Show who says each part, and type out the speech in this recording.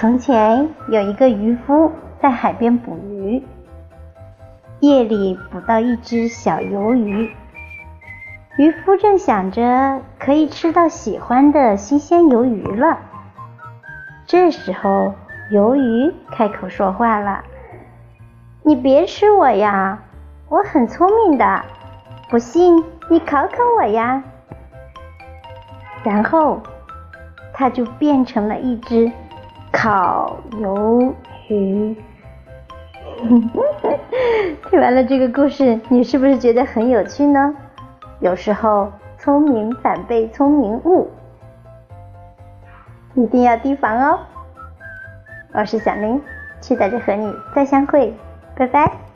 Speaker 1: 从前有一个渔夫在海边捕鱼，夜里捕到一只小鱿鱼。渔夫正想着可以吃到喜欢的新鲜鱿鱼了，这时候鱿鱼开口说话了：“你别吃我呀，我很聪明的，不信你考考我呀。”然后它就变成了一只。烤鱿鱼。听完了这个故事，你是不是觉得很有趣呢？有时候聪明反被聪明误，一定要提防哦。我是小林，期待着和你再相会，拜拜。